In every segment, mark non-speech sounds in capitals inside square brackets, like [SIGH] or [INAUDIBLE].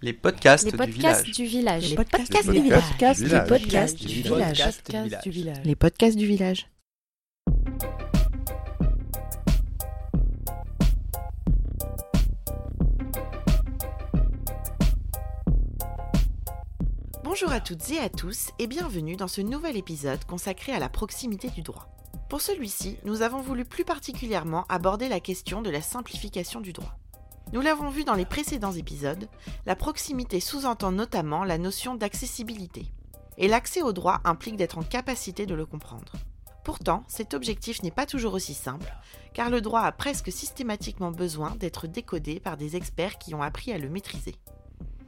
Les podcasts, Les du podcasts village. du village. Les podcasts du village. podcasts Du du village. podcast Du du village. village. Podcast du village. Les podcasts du village. Bonjour à toutes et à tous et bienvenue dans ce nouvel épisode consacré à la proximité du droit. Pour celui-ci, nous avons voulu plus particulièrement aborder la question de la simplification du droit. Nous l'avons vu dans les précédents épisodes, la proximité sous-entend notamment la notion d'accessibilité. Et l'accès au droit implique d'être en capacité de le comprendre. Pourtant, cet objectif n'est pas toujours aussi simple, car le droit a presque systématiquement besoin d'être décodé par des experts qui ont appris à le maîtriser.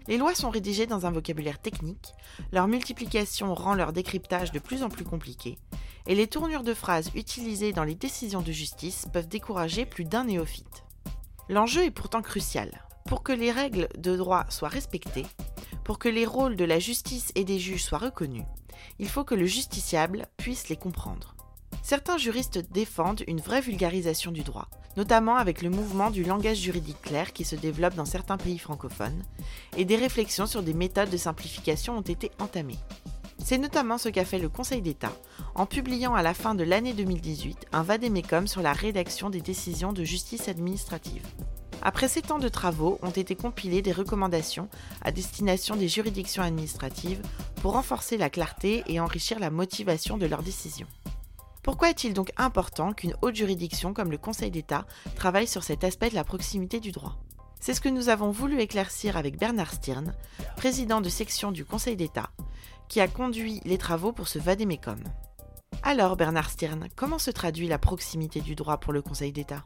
Les lois sont rédigées dans un vocabulaire technique, leur multiplication rend leur décryptage de plus en plus compliqué, et les tournures de phrases utilisées dans les décisions de justice peuvent décourager plus d'un néophyte. L'enjeu est pourtant crucial. Pour que les règles de droit soient respectées, pour que les rôles de la justice et des juges soient reconnus, il faut que le justiciable puisse les comprendre. Certains juristes défendent une vraie vulgarisation du droit, notamment avec le mouvement du langage juridique clair qui se développe dans certains pays francophones, et des réflexions sur des méthodes de simplification ont été entamées. C'est notamment ce qu'a fait le Conseil d'État en publiant à la fin de l'année 2018 un vadémécum sur la rédaction des décisions de justice administrative. Après sept ans de travaux, ont été compilées des recommandations à destination des juridictions administratives pour renforcer la clarté et enrichir la motivation de leurs décisions. Pourquoi est-il donc important qu'une haute juridiction comme le Conseil d'État travaille sur cet aspect de la proximité du droit? C'est ce que nous avons voulu éclaircir avec Bernard Stirn, président de section du Conseil d'État, qui a conduit les travaux pour ce vadémécom. Alors Bernard Stirn, comment se traduit la proximité du droit pour le Conseil d'État?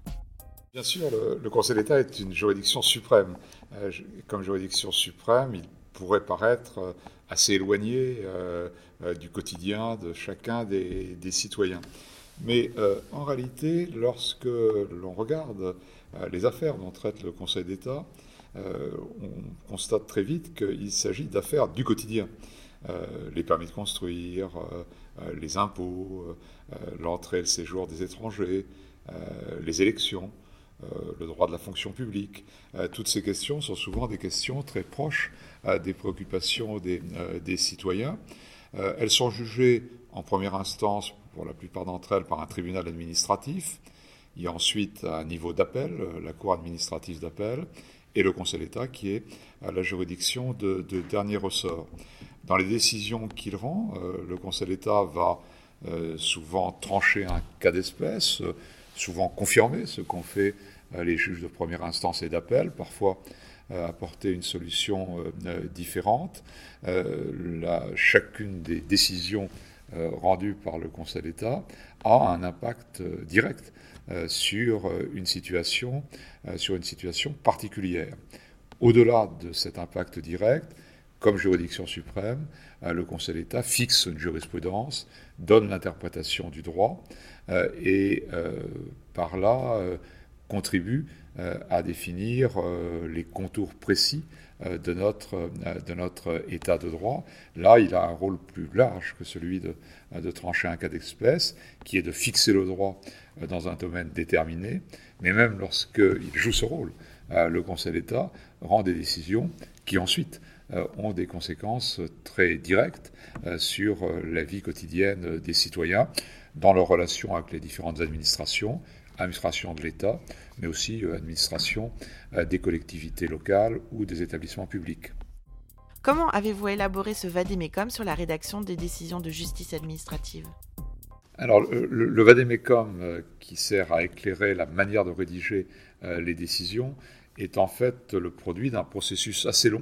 Bien sûr, le, Conseil d'État est une juridiction suprême. Euh, comme juridiction suprême, il pourrait paraître euh, assez éloigné euh, du quotidien de chacun des, des citoyens. Mais en réalité, lorsque l'on regarde les affaires dont traite le Conseil d'État, on constate très vite qu'il s'agit d'affaires du quotidien. Les permis de construire, les impôts, l'entrée et le séjour des étrangers, les élections, le droit de la fonction publique. Euh, toutes ces questions sont souvent des questions très proches euh, des préoccupations des, euh, citoyens. Euh, elles sont jugées en première instance, pour la plupart d'entre elles, par un tribunal administratif. Il y a ensuite un niveau d'appel, euh, la Cour administrative d'appel, et le Conseil d'État qui est euh, la juridiction de, de dernier ressort. Dans les décisions qu'il rend, euh, le Conseil d'État va euh, souvent trancher un cas d'espèce, euh, souvent confirmer ce qu'ont fait euh, les juges de première instance et d'appel, parfois euh, apporter une solution euh, euh, différente. Euh, chacune des décisions euh, rendues par le Conseil d'État a un impact euh, direct euh, sur euh, une situation, euh, sur une situation particulière. Au-delà de cet impact direct, comme juridiction suprême, euh, le Conseil d'État fixe une jurisprudence, donne l'interprétation du droit euh, et euh, par là euh, contribue euh, à définir euh, les contours précis euh, de, notre, de notre état de droit. Là, il a un rôle plus large que celui de, de trancher un cas d'espèce, qui est de fixer le droit dans un domaine déterminé, mais même lorsqu'il joue ce rôle, le Conseil d'État rend des décisions qui ensuite ont des conséquences très directes sur la vie quotidienne des citoyens, dans leurs relations avec les différentes administrations, administration de l'État, mais aussi euh, administration euh, des collectivités locales ou des établissements publics. Comment avez-vous élaboré ce vadémécum sur la rédaction des décisions de justice administrative? Alors, le, le, vadémécum euh, qui sert à éclairer la manière de rédiger les décisions est en fait le produit d'un processus assez long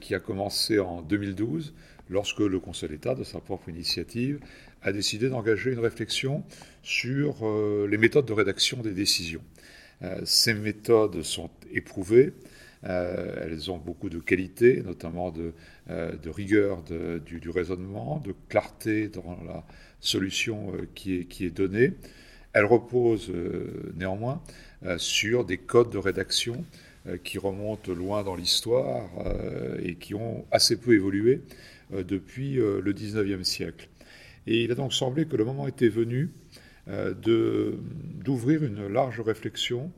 qui a commencé en 2012 lorsque le Conseil d'État, de sa propre initiative, a décidé d'engager une réflexion sur euh, les méthodes de rédaction des décisions. Euh, ces méthodes sont éprouvées, euh, elles ont beaucoup de qualités, notamment de, rigueur du, raisonnement, de clarté dans la solution qui, est, qui est donnée. Elles reposent néanmoins sur des codes de rédaction qui remontent loin dans l'histoire et qui ont assez peu évolué depuis le 19e siècle. Et il a donc semblé que le moment était venu euh, d'ouvrir une large réflexion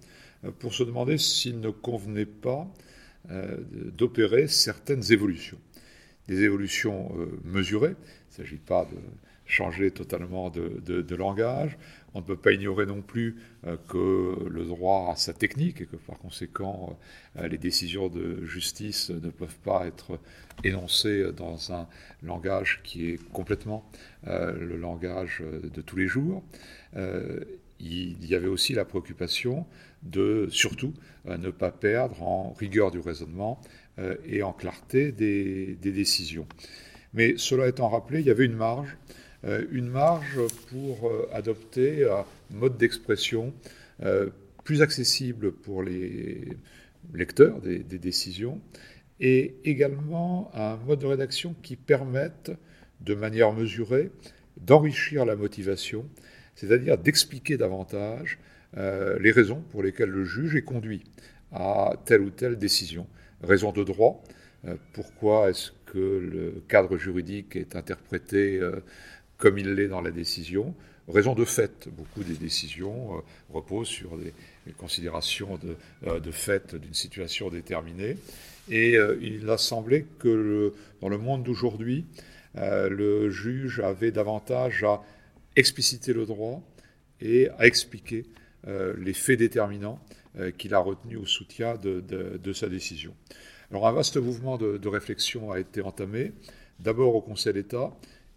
euh, pour se demander s'il ne convenait pas d'opérer certaines évolutions. Des évolutions mesurées, il ne s'agit pas de changer totalement de, langage. On ne peut pas ignorer non plus euh, que le droit a sa technique et que par conséquent euh, les décisions de justice ne peuvent pas être énoncées dans un langage qui est complètement euh, le langage de tous les jours. il y avait aussi la préoccupation de surtout ne pas perdre en rigueur du raisonnement et en clarté des décisions. Mais cela étant rappelé, il y avait une marge, une marge pour euh, adopter un mode d'expression euh, plus accessible pour les lecteurs des, décisions et également un mode de rédaction qui permette de manière mesurée d'enrichir la motivation, c'est-à-dire d'expliquer davantage les raisons pour lesquelles le juge est conduit à telle ou telle décision. Raison de droit, pourquoi est-ce que le cadre juridique est interprété euh, comme il l'est dans la décision. Raison de fait, beaucoup des décisions euh, reposent sur des, considérations de, euh, de fait d'une situation déterminée. Et il a semblé que dans le monde d'aujourd'hui, le juge avait davantage à expliciter le droit et à expliquer les faits déterminants qu'il a retenus au soutien de, de sa décision. Alors un vaste mouvement de, réflexion a été entamé, d'abord au Conseil d'État,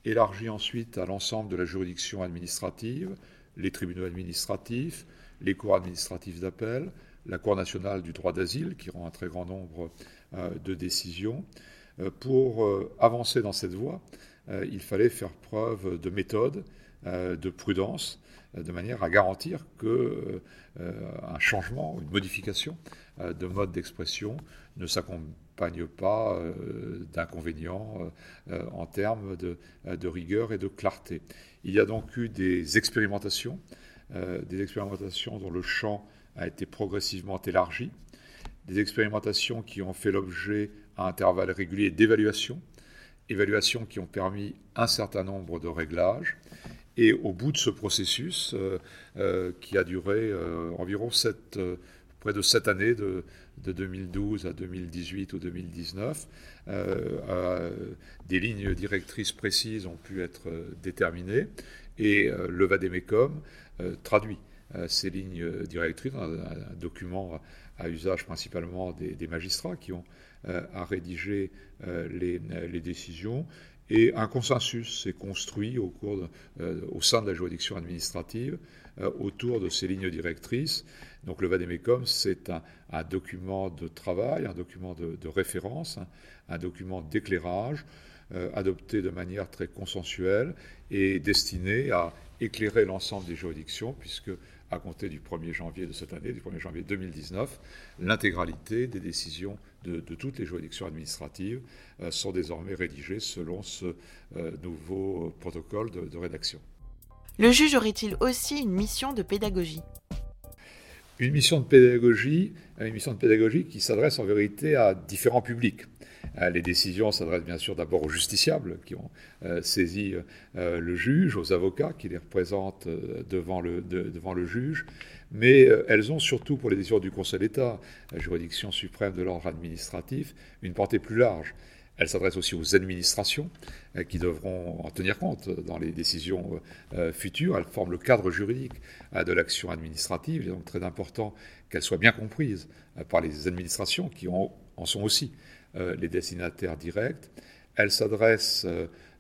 élargi ensuite à l'ensemble de la juridiction administrative, les tribunaux administratifs, les cours administratifs d'appel, la Cour nationale du droit d'asile, qui rend un très grand nombre euh, de décisions. Euh, pour euh, avancer dans cette voie, il fallait faire preuve de méthode, de prudence, de manière à garantir que un changement, une modification de mode d'expression ne s'accompagne pas euh, d'inconvénients euh, en termes de, rigueur et de clarté. Il y a donc eu des expérimentations, euh, des expérimentations dont le champ a été progressivement élargi, des expérimentations qui ont fait l'objet à intervalles réguliers d'évaluations, évaluations qui ont permis un certain nombre de réglages. Et au bout de ce processus, qui a duré environ près de sept années de, de 2012 à 2018 ou 2019, euh, des lignes directrices précises ont pu être euh, déterminées et euh, le Vademecum traduit ces lignes directrices dans un, document à usage principalement des, magistrats qui ont à rédiger les, décisions et un consensus s'est construit au sein de la juridiction administrative autour de ces lignes directrices donc le Vademecum, c'est un, document de travail, un document de, référence, un, document d'éclairage, euh, adopté de manière très consensuelle et destiné à éclairer l'ensemble des juridictions, puisque à compter du 1er janvier de cette année, du 1er janvier 2019, l'intégralité des décisions de, toutes les juridictions administratives euh, sont désormais rédigées selon ce euh, nouveau protocole de rédaction. Le juge aurait-il aussi une mission de pédagogie? Une mission de pédagogie, qui s'adresse en vérité à différents publics. Euh, les décisions s'adressent bien sûr d'abord aux justiciables qui ont euh, saisi euh, le juge, aux avocats qui les représentent devant le, devant le juge, mais elles ont surtout pour les décisions du Conseil d'État, la juridiction suprême de l'ordre administratif, une portée plus large. Elle s'adresse aussi aux administrations euh, qui devront en tenir compte dans les décisions euh, futures. Elle forme le cadre juridique euh, de l'action administrative. Il est donc très important qu'elle soit bien comprise par les administrations qui en sont aussi les destinataires directs. Elle s'adresse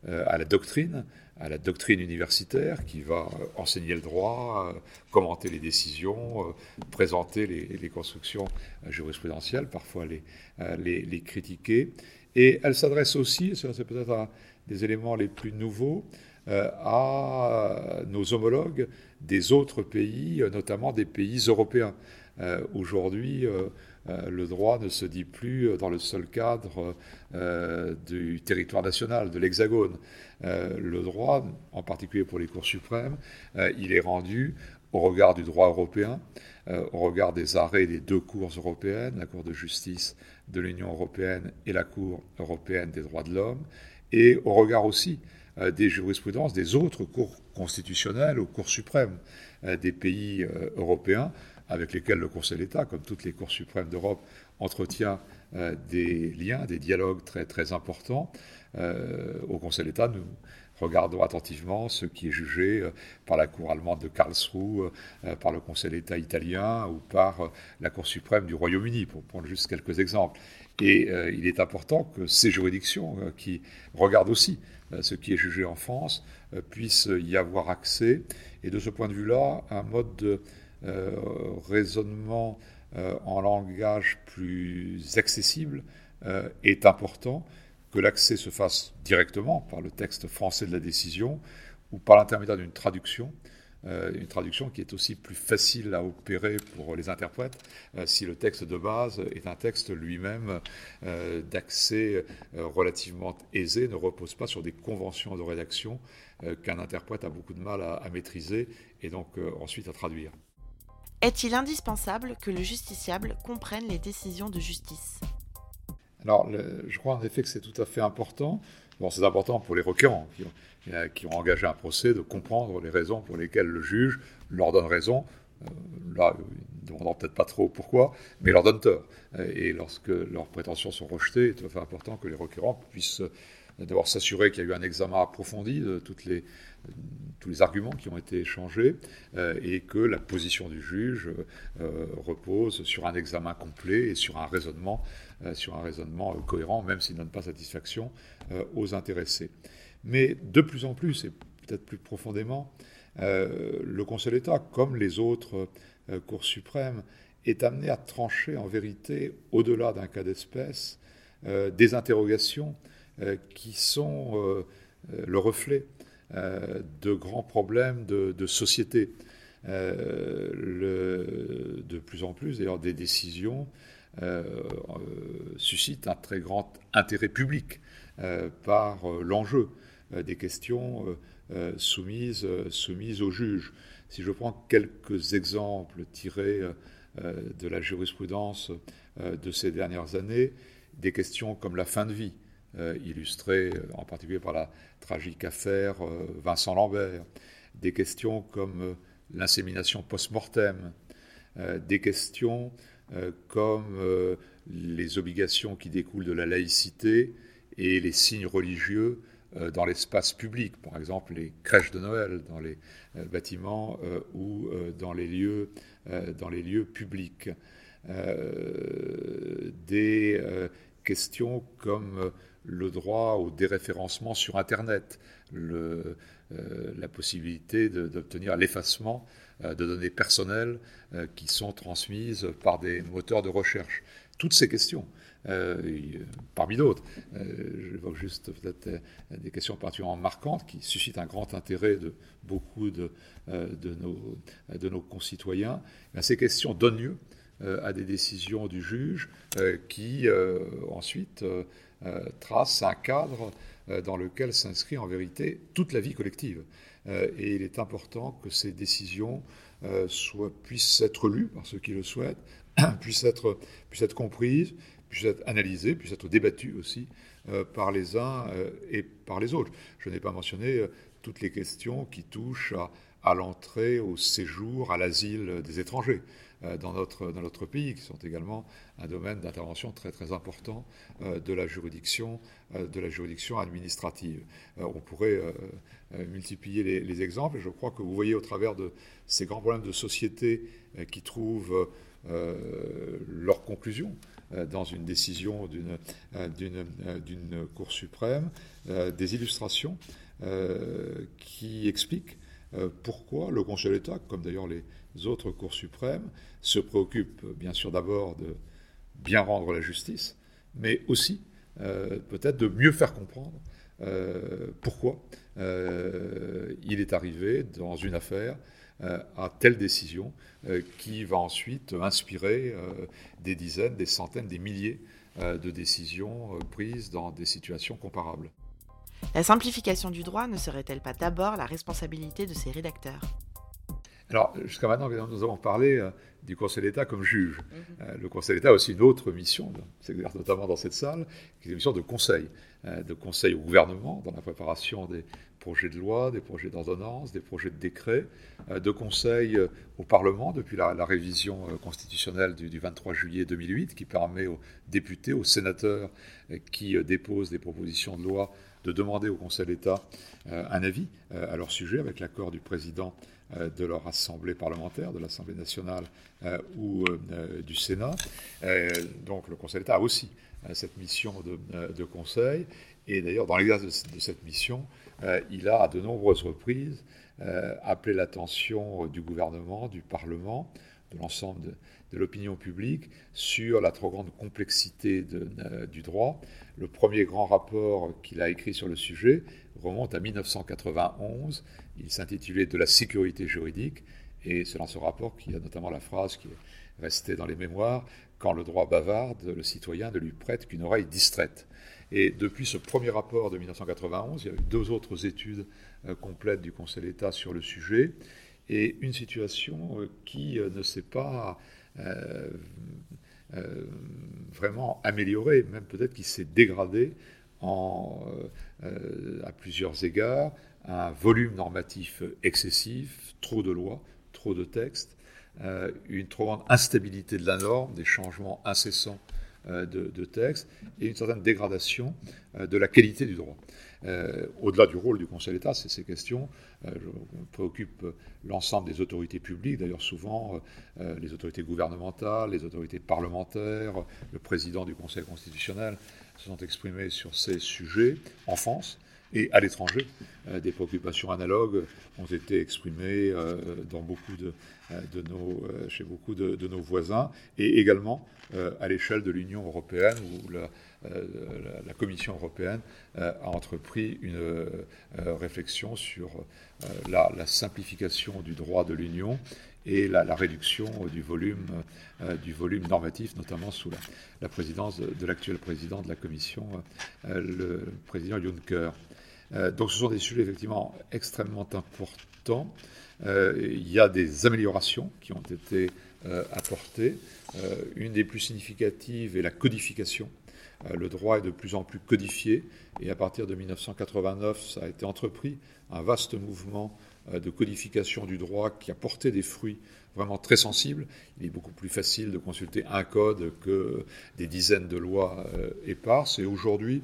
à la doctrine, à la doctrine universitaire qui va enseigner le droit, commenter les décisions, présenter les, constructions jurisprudentielles, parfois les critiquer. Et elle s'adresse aussi, c'est peut-être un des éléments les plus nouveaux, euh, à nos homologues des autres pays, notamment des pays européens. Euh, aujourd'hui, euh, le droit ne se dit plus dans le seul cadre du territoire national, de l'Hexagone. le droit, en particulier pour les cours suprêmes, il est rendu au regard du droit européen, au regard des arrêts des deux cours européennes, la Cour de justice de l'Union européenne et la Cour européenne des droits de l'homme, et au regard aussi euh, des jurisprudences des autres cours constitutionnelles ou cours suprêmes euh, des pays euh, européens, avec lesquels le Conseil d'État, comme toutes les cours suprêmes d'Europe, entretient des liens, des dialogues très, très importants. au Conseil d'État, nous regardons attentivement ce qui est jugé par la Cour allemande de Karlsruhe, par le Conseil d'État italien ou par la Cour suprême du Royaume-Uni, pour prendre juste quelques exemples. Et il est important que ces juridictions, qui regardent aussi ce qui est jugé en France, puissent y avoir accès. Et de ce point de vue-là, un mode de raisonnement en langage plus accessible est important que l'accès se fasse directement par le texte français de la décision ou par l'intermédiaire d'une traduction, euh, une traduction qui est aussi plus facile à opérer pour les interprètes euh, si le texte de base est un texte lui-même euh, d'accès relativement aisé, ne repose pas sur des conventions de rédaction qu'un interprète a beaucoup de mal à maîtriser et donc ensuite à traduire. Est-il indispensable que le justiciable comprenne les décisions de justice? Alors, je crois en effet que c'est tout à fait important. Bon, c'est important pour les requérants euh, qui ont, engagé un procès de comprendre les raisons pour lesquelles le juge leur donne raison. Euh, là, ils ne demanderont peut-être pas trop pourquoi, mais leur donne tort. Et lorsque leurs prétentions sont rejetées, il est tout à fait important que les requérants puissent d'abord s'assurer qu'il y a eu un examen approfondi de les, tous les arguments qui ont été échangés euh, et que la position du juge euh, repose sur un examen complet et sur un raisonnement, euh, sur un raisonnement cohérent, même s'il ne donne pas satisfaction aux intéressés. Mais de plus en plus, et peut-être plus profondément, le Conseil d'État, comme les autres cours suprêmes, est amené à trancher en vérité, au-delà d'un cas d'espèce, des interrogations qui sont le reflet euh, de grands problèmes de, société. Euh, de plus en plus, d'ailleurs, des décisions euh, suscitent un très grand intérêt public par l'enjeu des questions soumises, soumises aux juges. Si je prends quelques exemples tirés de la jurisprudence de ces dernières années, des questions comme la fin de vie, illustrées en particulier par la tragique affaire euh, Vincent Lambert, des questions comme euh, l'insémination post-mortem, euh, des questions comme les obligations qui découlent de la laïcité et les signes religieux dans l'espace public, par exemple les crèches de Noël dans les bâtiments ou dans les lieux, dans les lieux publics. des questions comme le droit au déréférencement sur Internet, euh, la possibilité d'obtenir l'effacement euh, de données personnelles euh, qui sont transmises par des moteurs de recherche. Toutes ces questions, parmi d'autres, j'évoque juste peut-être des questions particulièrement marquantes qui suscitent un grand intérêt de beaucoup de, nos, de nos, concitoyens. Ces questions donnent lieu à des décisions du juge qui ensuite euh, trace un cadre euh, dans lequel s'inscrit en vérité toute la vie collective. Euh, et il est important que ces décisions soient, puissent être lues par ceux qui le souhaitent, [CLEARS THROAT] puissent être, puissent être comprises, puissent être analysées, puissent être débattues aussi par les uns et par les autres. Je n'ai pas mentionné toutes les questions qui touchent à, à l'entrée, au séjour, à l'asile des étrangers. Euh, dans notre, dans notre pays, qui sont également un domaine d'intervention très très important euh, de la juridiction, euh, de la juridiction administrative. on pourrait multiplier les, exemples, je crois que vous voyez au travers de ces grands problèmes de société qui trouvent leur conclusion dans une décision d'une Cour suprême, des illustrations qui expliquent pourquoi le Conseil d'État, comme d'ailleurs les autres cours suprêmes se préoccupent bien sûr d'abord de bien rendre la justice, mais aussi euh, peut-être de mieux faire comprendre euh, pourquoi euh, il est arrivé dans une affaire à telle décision qui va ensuite inspirer des dizaines, des centaines, des milliers de décisions prises dans des situations comparables. La simplification du droit ne serait-elle pas d'abord la responsabilité de ses rédacteurs? Alors, jusqu'à maintenant, nous avons parlé euh, du Conseil d'État comme juge. Mhm. le Conseil d'État a aussi une autre mission, s'exerce notamment dans cette salle, qui est une mission de conseil, de conseil au gouvernement dans la préparation des projets de loi, des projets d'ordonnance, des projets de décret, de conseil au Parlement depuis la, révision constitutionnelle du, du, 23 juillet 2008, qui permet aux députés, aux sénateurs qui déposent des propositions de loi de demander au Conseil d'État euh, un avis euh, à leur sujet avec l'accord du président euh, de leur assemblée parlementaire, de l'Assemblée nationale ou du Sénat. donc le Conseil d'État a aussi cette mission de, conseil. Et d'ailleurs, dans l'exercice de, cette mission, il a à de nombreuses reprises appelé l'attention du gouvernement, du Parlement, de l'ensemble de, l'opinion publique sur la trop grande complexité du droit. Le premier grand rapport qu'il a écrit sur le sujet remonte à 1991. Il s'intitulait De la sécurité juridique. Et c'est dans ce rapport qu'il y a notamment la phrase qui est restée dans les mémoires Quand le droit bavarde, le citoyen ne lui prête qu'une oreille distraite. Et depuis ce premier rapport de 1991, il y a eu deux autres études euh, complètes du Conseil d'État sur le sujet et une situation euh, qui euh, ne s'est pas euh, vraiment amélioré, même peut-être qu'il s'est dégradé en, à plusieurs égards, un volume normatif excessif, trop de lois, trop de textes, une trop grande instabilité de la norme, des changements incessants de, textes et une certaine dégradation de la qualité du droit. Au-delà du rôle du Conseil d'État, c'est ces questions euh, préoccupe l'ensemble des autorités publiques, d'ailleurs souvent euh, les autorités gouvernementales, les autorités parlementaires, le président du Conseil constitutionnel se sont exprimés sur ces sujets en France et à l'étranger. Euh, des préoccupations analogues ont été exprimées de nos, chez beaucoup de, nos voisins et également à l'échelle de l'Union européenne où la, Commission européenne a entrepris une réflexion sur euh, la, simplification du droit de l'Union et la, réduction du volume, euh, du volume normatif, notamment sous la, présidence de, l'actuel président de la Commission, euh, le président Juncker. Donc ce sont des sujets effectivement extrêmement importants. il y a des améliorations qui ont été apportées. une des plus significatives est la codification. le droit est de plus en plus codifié et à partir de 1989, ça a été entrepris un vaste mouvement euh, de codification du droit qui a porté des fruits vraiment très sensibles. Il est beaucoup plus facile de consulter un code que des dizaines de lois euh, éparses. Et aujourd'hui,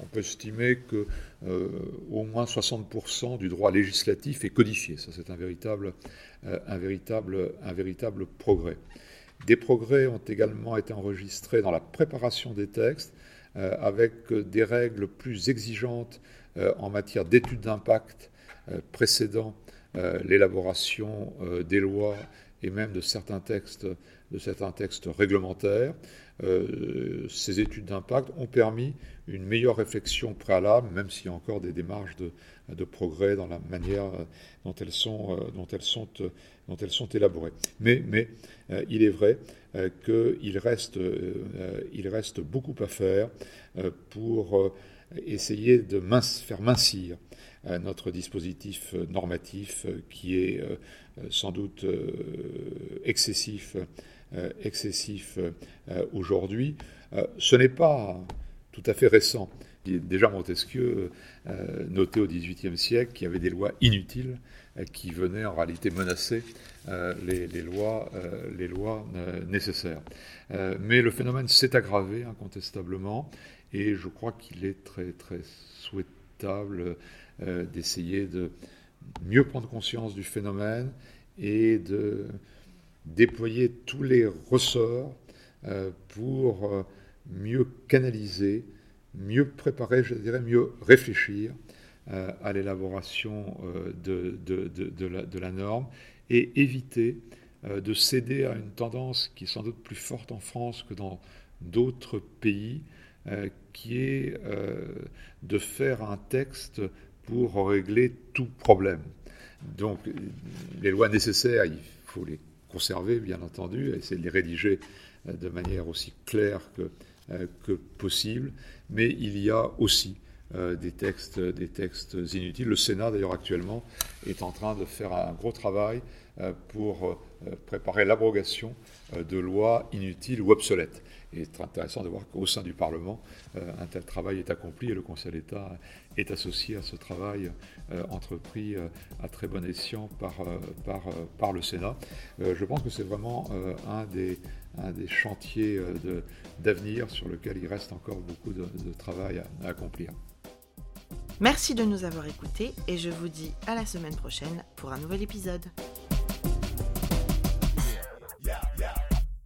on peut estimer que euh, au moins 60% du droit législatif est codifié. Ça, c'est un véritable, un, véritable, progrès. Des progrès ont également été enregistrés dans la préparation des textes, avec des règles plus exigeantes euh, en matière d'études d'impact euh, précédant euh, l'élaboration des lois et même de certains textes réglementaires. Ces études d'impact ont permis une meilleure réflexion préalable, même s'il y a encore des démarches de, de progrès dans la manière dont elles sont, dont elles sont, dont elles sont élaborées. Mais, mais il est vrai qu'il reste, il reste beaucoup à faire pour essayer de faire mincir euh, notre dispositif euh, normatif euh, qui est sans doute excessif, excessif aujourd'hui. ce n'est pas tout à fait récent. Déjà Montesquieu notait au XVIIIe siècle qu'il y avait des lois inutiles qui venaient en réalité menacer les, lois, les lois nécessaires. mais le phénomène s'est aggravé incontestablement et je crois qu'il est très, très souhaitable euh, d'essayer de mieux prendre conscience du phénomène et de déployer tous les ressorts euh, pour euh, mieux canaliser, mieux préparer, je dirais mieux réfléchir à l'élaboration de, la, norme et éviter de céder à une tendance qui est sans doute plus forte en France que dans d'autres pays, euh, qui est euh, de faire un texte pour régler tout problème. Donc les lois nécessaires, il faut les conserver, bien entendu, essayer de les rédiger euh, de manière aussi claire que, que possible, mais il y a aussi des, textes, des textes inutiles. Le Sénat, d'ailleurs, actuellement, est en train de faire un gros travail pour préparer l'abrogation de lois inutiles ou obsolètes. Et c'est intéressant de voir qu'au sein du Parlement, euh, un tel travail est accompli et le Conseil d'État est associé à ce travail euh, entrepris euh, à très bon escient par, par, par le Sénat. je pense que c'est vraiment un des, un des chantiers d'avenir sur lequel il reste encore beaucoup de, travail à accomplir. Merci de nous avoir écoutés et je vous dis à la semaine prochaine pour un nouvel épisode.